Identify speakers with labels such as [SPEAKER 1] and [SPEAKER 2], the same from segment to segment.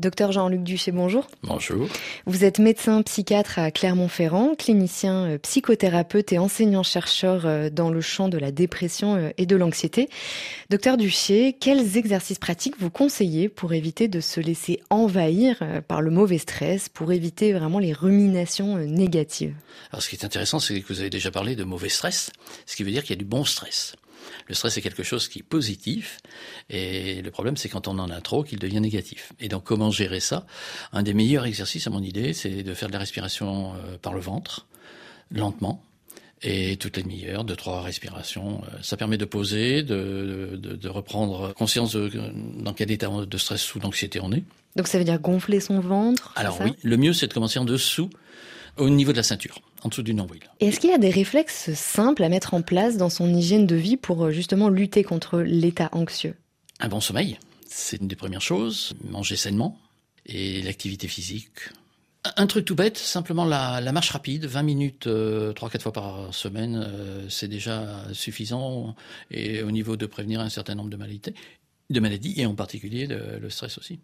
[SPEAKER 1] Docteur Jean-Luc Duché, bonjour.
[SPEAKER 2] Bonjour.
[SPEAKER 1] Vous êtes médecin psychiatre à Clermont-Ferrand, clinicien euh, psychothérapeute et enseignant-chercheur euh, dans le champ de la dépression euh, et de l'anxiété. Docteur Duché, quels exercices pratiques vous conseillez pour éviter de se laisser envahir par le mauvais stress, pour éviter vraiment les ruminations négatives?
[SPEAKER 2] Alors ce qui est intéressant, c'est que vous avez déjà parlé de mauvais stress, ce qui veut dire qu'il y a du bon stress. Le stress est quelque chose qui est positif et le problème c'est quand on en a trop qu'il devient négatif. Et donc comment gérer ça? Un des meilleurs exercices à mon idée c'est de faire de la respiration euh, par le ventre, lentement, et toutes les demi-heures, deux, trois respirations. Euh, ça permet de poser, de, de, de reprendre conscience de, dans quel état de stress ou d'anxiété on est.
[SPEAKER 1] Donc ça veut dire gonfler son ventre
[SPEAKER 2] Alors oui, le mieux c'est de commencer en dessous, au niveau de la ceinture en dessous du nombril.
[SPEAKER 1] Et est-ce qu'il y a des réflexes simples à mettre en place dans son hygiène de vie pour euh, justement lutter contre l'état anxieux?
[SPEAKER 2] Un bon sommeil, c'est une des premières choses. Manger sainement et l'activité physique. Un truc tout bête, simplement la, marche rapide, 20 minutes, euh, 3-4 fois par semaine, euh, c'est déjà suffisant et au niveau de prévenir un certain nombre de maladies, de maladies et en particulier le stress aussi.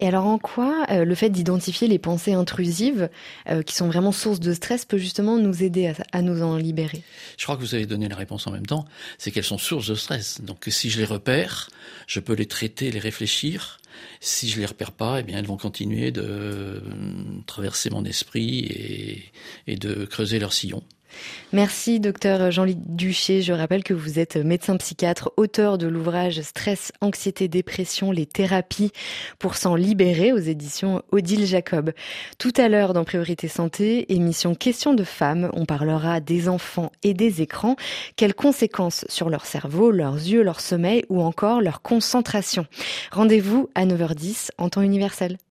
[SPEAKER 1] Et alors en quoi euh, le fait d'identifier les pensées intrusives euh, qui sont vraiment source de stress peut justement nous aider à, nous en libérer?
[SPEAKER 2] Je crois que vous avez donné la réponse en même temps, c'est qu'elles sont source de stress. Donc si je les repère, je peux les traiter, les réfléchir. Si je les repère pas, eh bien elles vont continuer de euh, traverser mon esprit et, de creuser leur sillon.
[SPEAKER 1] Merci, docteur Jean-Luc Duché. Je rappelle que vous êtes médecin psychiatre, auteur de l'ouvrage Stress, anxiété, dépression, les thérapies pour s'en libérer aux éditions Odile Jacob. Tout à l'heure dans Priorité Santé, émission Question de femmes, on parlera des enfants et des écrans. Quelles conséquences sur leur cerveau, leurs yeux, leur sommeil ou encore leur concentration? Rendez-vous à 9h10 en temps universel.